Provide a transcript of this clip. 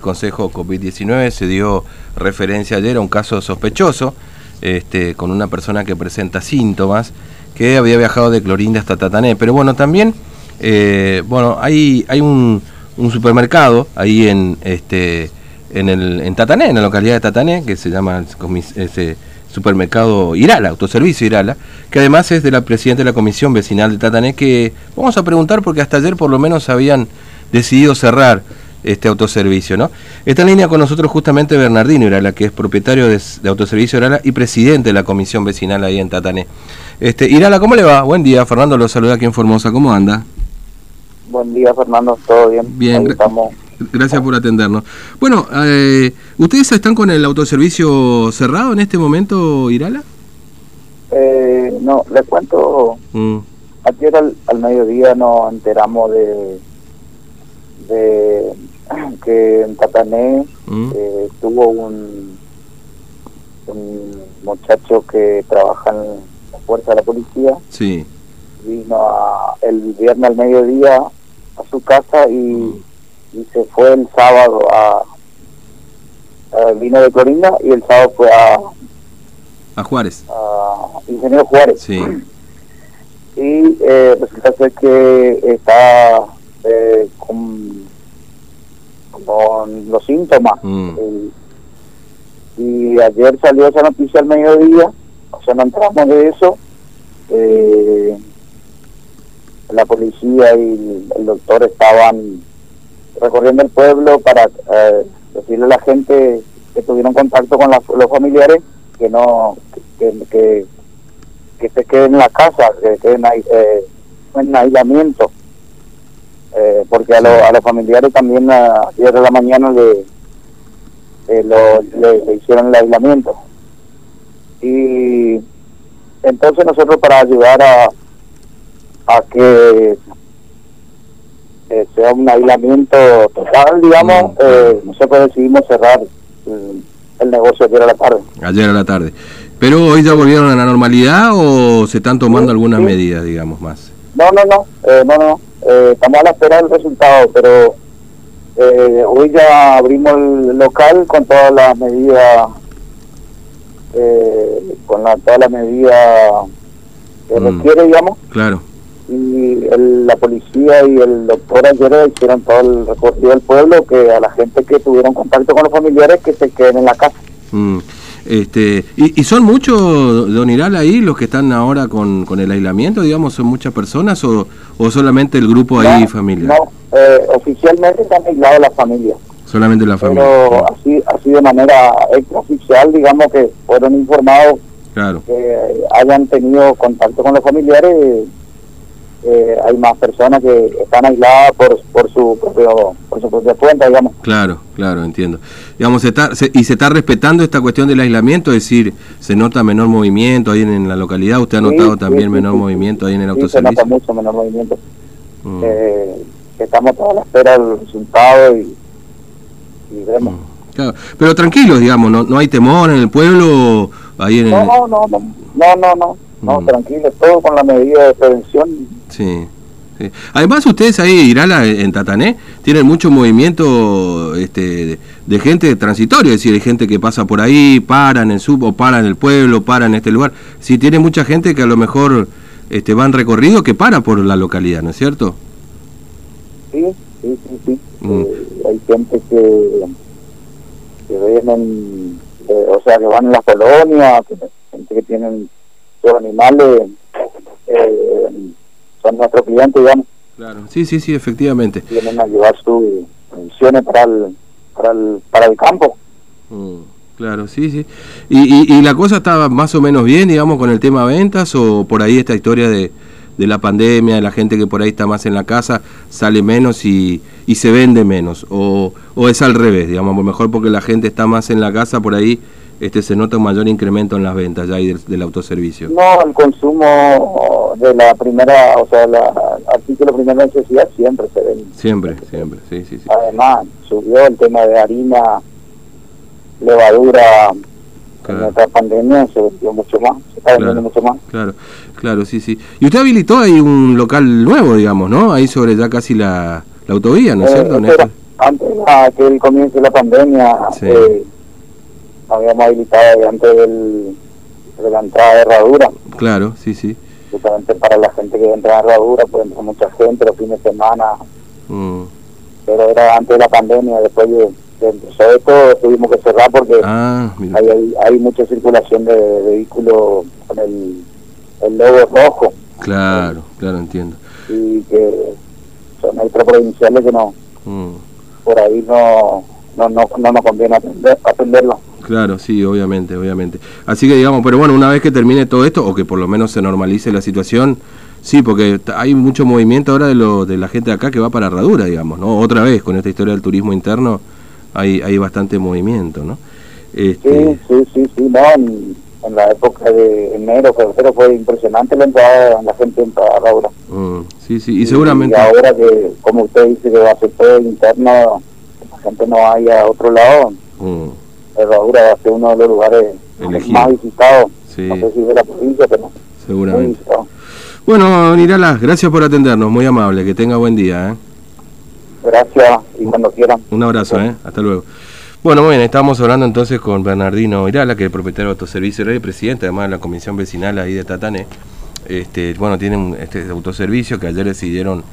Consejo COVID-19 se dio referencia ayer a un caso sospechoso este, con una persona que presenta síntomas que había viajado de Clorinda hasta Tatané. Pero bueno, también eh, bueno, hay, hay un, supermercado ahí en, este, en, el, en Tatané, en la localidad de Tatané, que se llama ese supermercado Irala, autoservicio Irala, que además es de la presidenta de la Comisión Vecinal de Tatané, que vamos a preguntar porque hasta ayer por lo menos habían decidido cerrar este autoservicio, ¿no? Está en línea con nosotros justamente Bernardino Irala, que es propietario de, Autoservicio Irala y presidente de la comisión vecinal ahí en Tatané. Este, Irala, ¿cómo le va? Buen día, Fernando lo saluda aquí en Formosa, ¿cómo anda? Buen día, Fernando, todo bien. Bien, estamos. gracias por atendernos. Bueno, eh, ¿ustedes están con el autoservicio cerrado en este momento, Irala? Eh, no, les cuento, mm. ayer al mediodía nos enteramos de de que en Tatané mm. eh, tuvo un, un muchacho que trabaja en la fuerza de la policía. Sí. Vino el viernes al mediodía a su casa y, mm. y se fue el sábado a, vino de Corinda y el sábado fue a a Juárez. A Ingeniero Juárez. Sí. Y eh, resulta ser que está eh, con, con, los síntomas. Mm. y ayer salió esa noticia al mediodía, o sea, no entramos de eso. Eh, la policía y el doctor estaban recorriendo el pueblo para eh, decirle a la gente que tuvieron contacto con los familiares que no que, que, que se queden en la casa, que queden ahí, eh, en aislamiento eh, porque a, a, los familiares también ayer de la mañana le, eh, le, hicieron el aislamiento. Y entonces nosotros para ayudar a, a que eh, sea un aislamiento total, digamos, mm. eh, nosotros decidimos cerrar el, negocio ayer a la tarde. Ayer a la tarde. ¿Pero hoy ya volvieron a la normalidad o se están tomando algunas medidas, digamos, más? No, no, no, no, no. Eh, estamos a la espera del resultado, pero eh, hoy ya abrimos el local con todas las medidas, eh, con la, todas las medidas que mm. requiere, digamos. Claro. Y la policía y el doctor ayer hicieron todo el recorrido del pueblo, que a la gente que tuvieron contacto con los familiares que se queden en la casa. Mm. Este, y, son muchos, don Iral, ahí los que están ahora con, con el aislamiento, digamos, son muchas personas o, o solamente el grupo ahí familiar? No, eh, oficialmente están aislados las familias. Solamente la familia. Pero así, así de manera extraoficial, digamos que fueron informados claro. que hayan tenido contacto con los familiares eh, hay más personas que están aisladas por, por su propio por su propia cuenta digamos claro claro entiendo digamos está, y se está respetando esta cuestión del aislamiento es decir se nota menor movimiento ahí en, la localidad usted ha notado también menor movimiento ahí en el autoservicio se nota mucho menor movimiento mm. eh, estamos todos a la espera del resultado y, y vemos mm, claro. pero tranquilos digamos no no hay temor en el pueblo ahí en no, no no no no no no no, mm. tranquilo, todo con la medida de prevención. Sí. Además ustedes ahí, Irala, en Tatané, tienen mucho movimiento este, de, gente transitoria, es decir, hay gente que pasa por ahí, para en el sub o para en el pueblo, para en este lugar. Sí, tiene mucha gente que a lo mejor este, van recorrido que para por la localidad, ¿no es cierto? Sí, sí, sí, sí. Mm. Eh, hay gente que, que vienen, eh, o sea, que van en las colonias, gente que tienen los animales eh, son nuestros clientes, digamos. Claro, sí, sí, sí, efectivamente. Vienen a llevar sus funciones para el, para el, para el campo. Mm, claro, sí, sí. ¿Y, y, la cosa estaba más o menos bien, digamos, con el tema ventas o por ahí esta historia de, de la pandemia, de la gente que por ahí está más en la casa, sale menos y, y se vende menos? O, ¿O es al revés, digamos, mejor porque la gente está más en la casa, por ahí este se nota un mayor incremento en las ventas ya ahí del, autoservicio. No, el consumo de la primera, o sea, la artículo de primera necesidad siempre se vende. Siempre, siempre, sí, sí, sí. Además, subió el tema de harina, levadura, en esta pandemia se vendió mucho más, se está vendiendo mucho más. Claro, claro, sí, sí. Y usted habilitó ahí un local nuevo, digamos, ¿no? Ahí sobre ya casi la, la autovía, ¿no es eh, cierto? antes de que el comienzo de la pandemia, Sí. eh, habíamos habilitado antes del, de la entrada de herradura, Claro, sí, sí. justamente para la gente que entra a herradura, puede entrar mucha gente los fines de semana, Mm. pero era antes de la pandemia, después de, de empezó esto tuvimos que cerrar porque Ah, hay, hay, hay mucha circulación de, vehículos con el, el logo rojo Claro, claro, entiendo. y que son extraprovinciales que no, Mm. por ahí no, no, no, no nos conviene atender, atenderlo. Claro, sí, obviamente, obviamente. Así que digamos, pero bueno, una vez que termine todo esto, o que por lo menos se normalice la situación, sí, porque hay mucho movimiento ahora de, lo, de la gente de acá que va para Herradura, digamos, ¿no? Otra vez, con esta historia del turismo interno, hay, hay bastante movimiento, ¿no? Este, Sí, sí, sí, sí, no, en, en la época de enero, febrero fue impresionante la entrada, la gente en ahora. mm, sí, sí, y seguramente... Y ahora que, como usted dice, que va a ser todo interno, la gente no vaya a otro lado, mm, Herradura va a ser uno de los lugares Elegido. más visitados. Sí. No sé si de la provincia, pero muy seguramente. visitado. Bueno, Nirala, gracias por atendernos, muy amable, que tenga buen día, ¿eh? Gracias y cuando quieran. Un abrazo, ¿eh? Hasta luego. Bueno, muy bien, estábamos hablando entonces con Bernardino Irala, que es propietario de autoservicio y presidente además de la comisión vecinal ahí de Tatané. Este, bueno, tienen este autoservicio que ayer decidieron